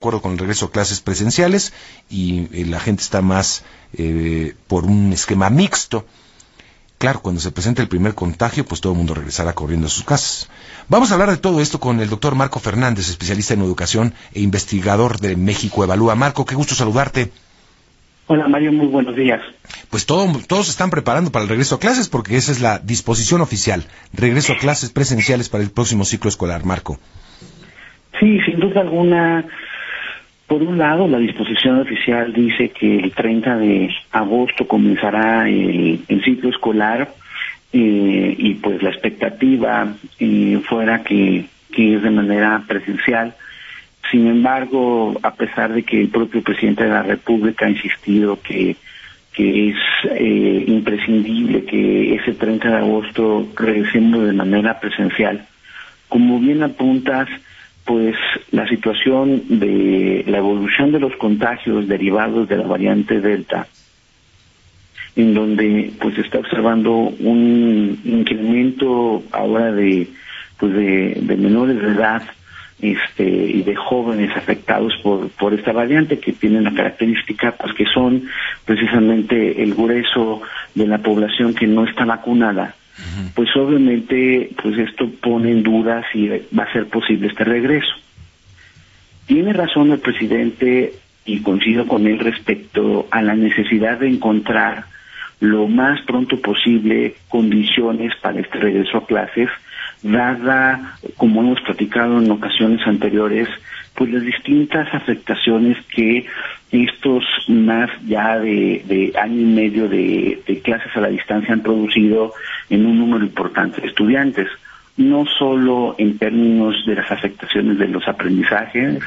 acuerdo con el regreso a clases presenciales y eh, la gente está más eh, por un esquema mixto. Claro, cuando se presente el primer contagio, pues todo el mundo regresará corriendo a sus casas. Vamos a hablar de todo esto con el doctor Marco Fernández, especialista en educación e investigador de México Evalúa. Marco, qué gusto saludarte. Hola Mario, muy buenos días. Pues todo, todos se están preparando para el regreso a clases porque esa es la disposición oficial. Regreso a clases presenciales para el próximo ciclo escolar, Marco. Sí, sin duda alguna, por un lado, la disposición oficial dice que el 30 de agosto comenzará el, ciclo escolar eh, y pues la expectativa eh, fuera que, es de manera presencial. Sin embargo, a pesar de que el propio presidente de la República ha insistido que, que es eh, imprescindible que ese 30 de agosto regresemos de manera presencial, como bien apuntas, pues la situación de la evolución de los contagios derivados de la variante Delta, en donde pues se está observando un incremento ahora de pues de, menores de edad este y de jóvenes afectados por por esta variante que tiene la característica pues que son precisamente el grueso de la población que no está vacunada pues obviamente pues esto pone en duda si va a ser posible este regreso. Tiene razón el presidente y coincido con él respecto a la necesidad de encontrar lo más pronto posible condiciones para este regreso a clases, dada, como hemos platicado en ocasiones anteriores, pues las distintas afectaciones que estos más ya de, año y medio de, clases a la distancia han producido en un número importante de estudiantes, no solo en términos de las afectaciones de los aprendizajes,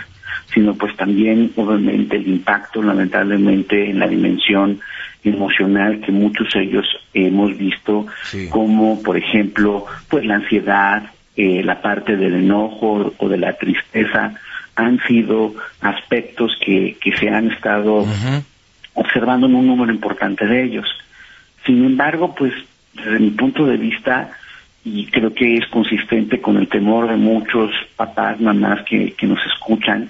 sino pues también obviamente el impacto lamentablemente en la dimensión emocional que muchos de ellos hemos visto como por ejemplo pues la ansiedad eh, la parte del enojo o de la tristeza han sido aspectos que, que se han estado observando en un número importante de ellos. Sin embargo, pues desde mi punto de vista, y creo que es consistente con el temor de muchos papás, mamás que, que nos escuchan,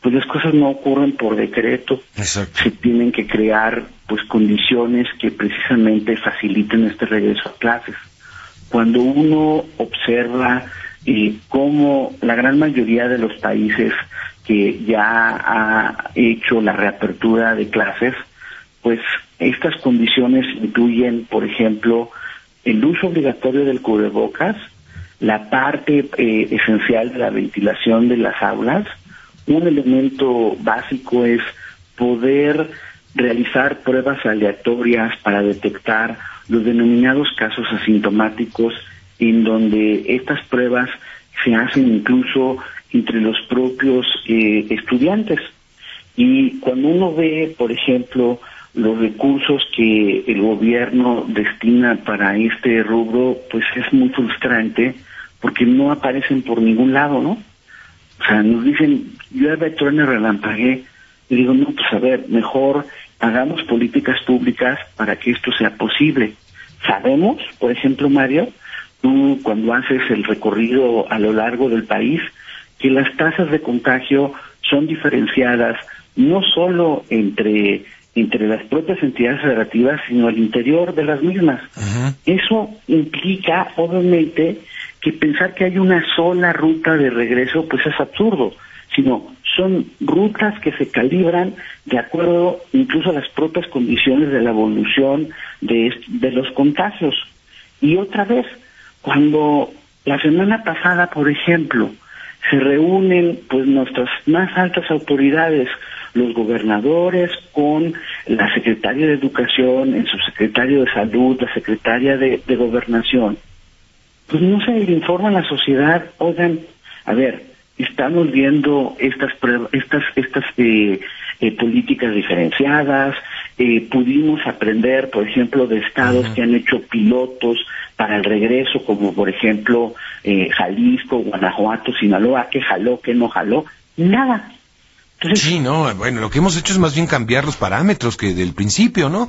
pues las cosas no ocurren por decreto. Se tienen que crear pues condiciones que precisamente faciliten este regreso a clases. Cuando uno observa y cómo la gran mayoría de los países que ya ha hecho la reapertura de clases, pues estas condiciones incluyen, por ejemplo, el uso obligatorio del cubrebocas, la parte eh, esencial de la ventilación de las aulas. Un elemento básico es poder realizar pruebas aleatorias para detectar los denominados casos asintomáticos en donde estas pruebas se hacen incluso entre los propios eh, estudiantes. Y cuando uno ve, por ejemplo, los recursos que el gobierno destina para este rubro, pues es muy frustrante porque no aparecen por ningún lado, ¿no? O sea, nos dicen, yo en el relampagué, y digo, no, pues a ver, mejor hagamos políticas públicas para que esto sea posible. Sabemos, por ejemplo, Mario, tú cuando haces el recorrido a lo largo del país, que las tasas de contagio son diferenciadas no solo entre entre las propias entidades federativas, sino al interior de las mismas. Eso implica, obviamente, que pensar que hay una sola ruta de regreso, pues es absurdo, sino son rutas que se calibran de acuerdo incluso a las propias condiciones de la evolución de, de los contagios. Y otra vez, cuando la semana pasada, por ejemplo, se reúnen pues nuestras más altas autoridades, los gobernadores con la secretaria de Educación, el subsecretario de Salud, la secretaria de, Gobernación, pues no se le informa a la sociedad, oigan, a ver, estamos viendo estas estas estas eh, eh, políticas diferenciadas, eh, pudimos aprender, por ejemplo, de estados que han hecho pilotos para el regreso, como por ejemplo eh, Jalisco, Guanajuato, Sinaloa, que jaló, que no jaló, nada. sí, no, bueno, lo que hemos hecho es más bien cambiar los parámetros que del principio, ¿no?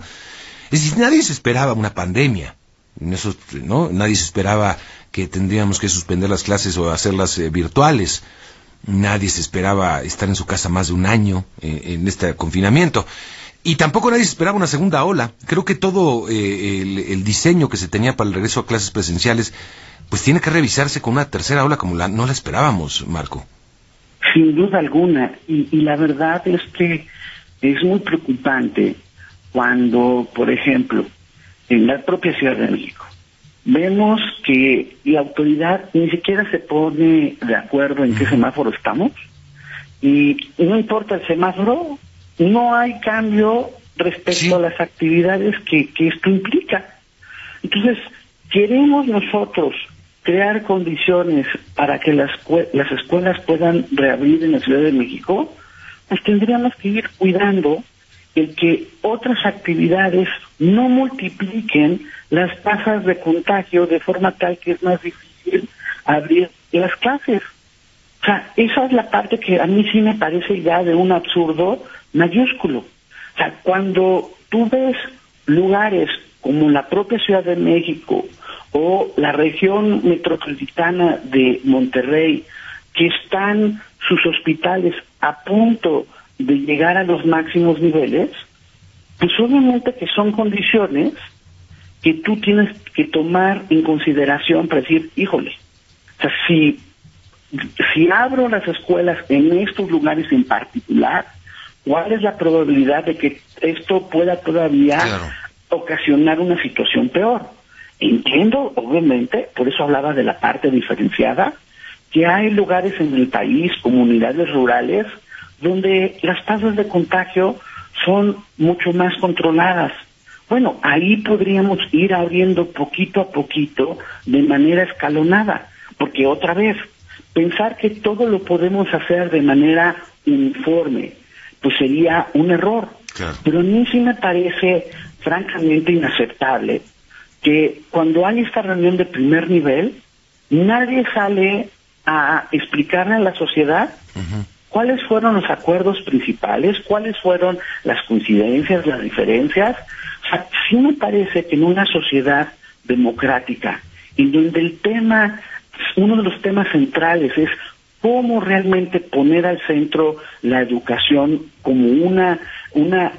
Es decir, nadie se esperaba una pandemia. En eso, ¿no? Nadie se esperaba que tendríamos que suspender las clases o hacerlas eh, virtuales. nadie se esperaba estar en su casa más de un año eh, en este confinamiento. Y tampoco nadie esperaba una segunda ola. Creo que todo eh, el, diseño que se tenía para el regreso a clases presenciales, pues tiene que revisarse con una tercera ola como la, no la esperábamos, Marco. Sin duda alguna. Y, y la verdad es que es muy preocupante cuando, por ejemplo, en la propia Ciudad de México, vemos que la autoridad ni siquiera se pone de acuerdo en qué semáforo estamos y no importa el semáforo, no hay cambio respecto a las actividades que, que esto implica. Entonces, queremos nosotros crear condiciones para que las, las escuelas puedan reabrir en la Ciudad de México, pues tendríamos que ir cuidando el que otras actividades no multipliquen las tasas de contagio de forma tal que es más difícil abrir las clases. O sea, esa es la parte que a mí sí me parece ya de un absurdo mayúsculo. O sea, cuando tú ves lugares como la propia Ciudad de México o la región metropolitana de Monterrey, que están sus hospitales a punto de llegar a los máximos niveles, pues obviamente que son condiciones que tú tienes que tomar en consideración para decir, híjole, o sea, si, si abro las escuelas en estos lugares en particular, ¿cuál es la probabilidad de que esto pueda todavía ocasionar una situación peor? Entiendo, obviamente, por eso hablaba de la parte diferenciada, que hay lugares en el país, comunidades rurales, donde las tasas de contagio son mucho más controladas. Bueno, ahí podríamos ir abriendo poquito a poquito de manera escalonada, porque otra vez, pensar que todo lo podemos hacer de manera uniforme, pues sería un error. Pero a mí sí me parece francamente inaceptable que cuando hay esta reunión de primer nivel, nadie sale a explicarle a la sociedad cuáles fueron los acuerdos principales, cuáles fueron las coincidencias, las diferencias. O sea, sí me parece que en una sociedad democrática, en donde el tema, uno de los temas centrales es cómo realmente poner al centro la educación como una, una,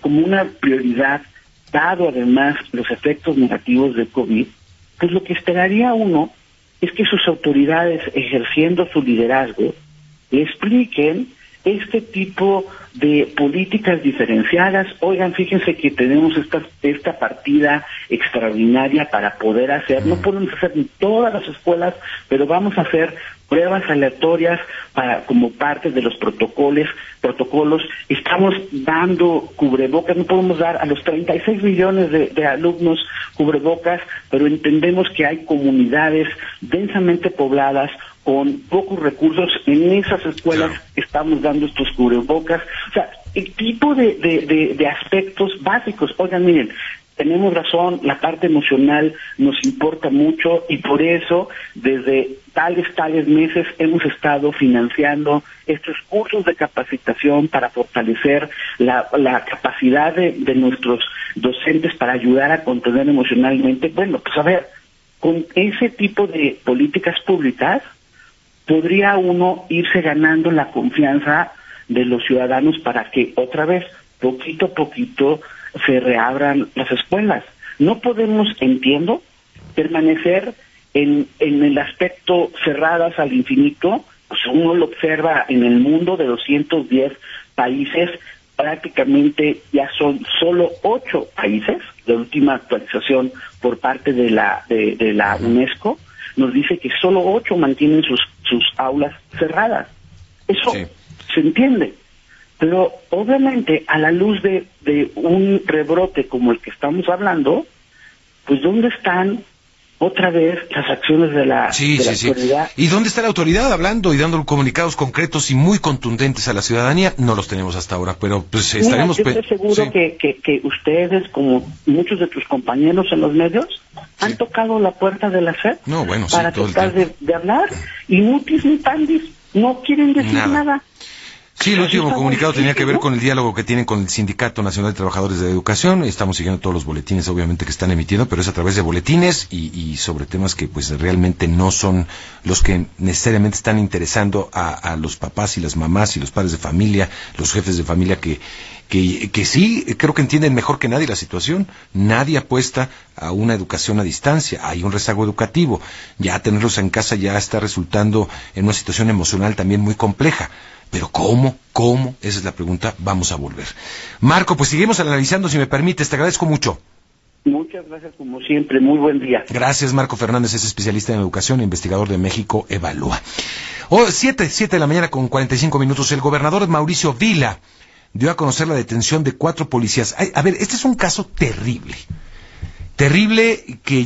como una prioridad, dado además los efectos negativos del COVID, pues lo que esperaría uno es que sus autoridades ejerciendo su liderazgo expliquen este tipo de políticas diferenciadas. Oigan, fíjense que tenemos esta, esta partida extraordinaria para poder hacer, no podemos hacer en todas las escuelas, pero vamos a hacer pruebas aleatorias para como parte de los protocolos, protocolos. Estamos dando cubrebocas, no podemos dar a los 36 millones de, de alumnos cubrebocas, pero entendemos que hay comunidades densamente pobladas con pocos recursos, en esas escuelas estamos dando estos cubrebocas. O sea, el tipo de, de, de, aspectos básicos. Oigan, miren, tenemos razón, la parte emocional nos importa mucho y por eso desde tales, tales meses hemos estado financiando estos cursos de capacitación para fortalecer la, la capacidad de, de nuestros docentes para ayudar a contener emocionalmente. Bueno, pues a ver, con ese tipo de políticas públicas, podría uno irse ganando la confianza de los ciudadanos para que otra vez, poquito a poquito, se reabran las escuelas. No podemos, entiendo, permanecer en, en el aspecto cerradas al infinito, pues uno lo observa en el mundo de 210 países, prácticamente ya son solo ocho países, la última actualización por parte de la, de, de la UNESCO, nos dice que solo ocho mantienen sus, sus aulas cerradas. Eso se entiende. Pero obviamente a la luz de, de un rebrote como el que estamos hablando, pues ¿dónde están otra vez las acciones de la, sí, sí, autoridad. ¿Y dónde está la autoridad hablando y dando comunicados concretos y muy contundentes a la ciudadanía? No los tenemos hasta ahora, pero pues estaremos... Yo estoy seguro que, que, ustedes, como muchos de tus compañeros en los medios, han tocado la puerta de la SED no, bueno, para tratar de, hablar y mutis ni pandis no quieren decir nada. Sí, el último comunicado tenía que ver con el diálogo que tienen con el Sindicato Nacional de Trabajadores de Educación. Estamos siguiendo todos los boletines, obviamente, que están emitiendo, pero es a través de boletines y, sobre temas que, pues, realmente no son los que necesariamente están interesando a, los papás y las mamás y los padres de familia, los jefes de familia que, que, que sí, creo que entienden mejor que nadie la situación. Nadie apuesta a una educación a distancia. Hay un rezago educativo. Ya tenerlos en casa ya está resultando en una situación emocional también muy compleja. Pero ¿cómo? ¿Cómo? Esa es la pregunta. Vamos a volver. Marco, pues seguimos analizando, si me permites. Te agradezco mucho. Muchas gracias, como siempre. Muy buen día. Gracias, Marco Fernández, es especialista en educación e investigador de México Evalúa. Oh, siete, siete de la mañana con 45 minutos. El gobernador Mauricio Vila dio a conocer la detención de cuatro policías. a ver, este es un caso terrible. Terrible que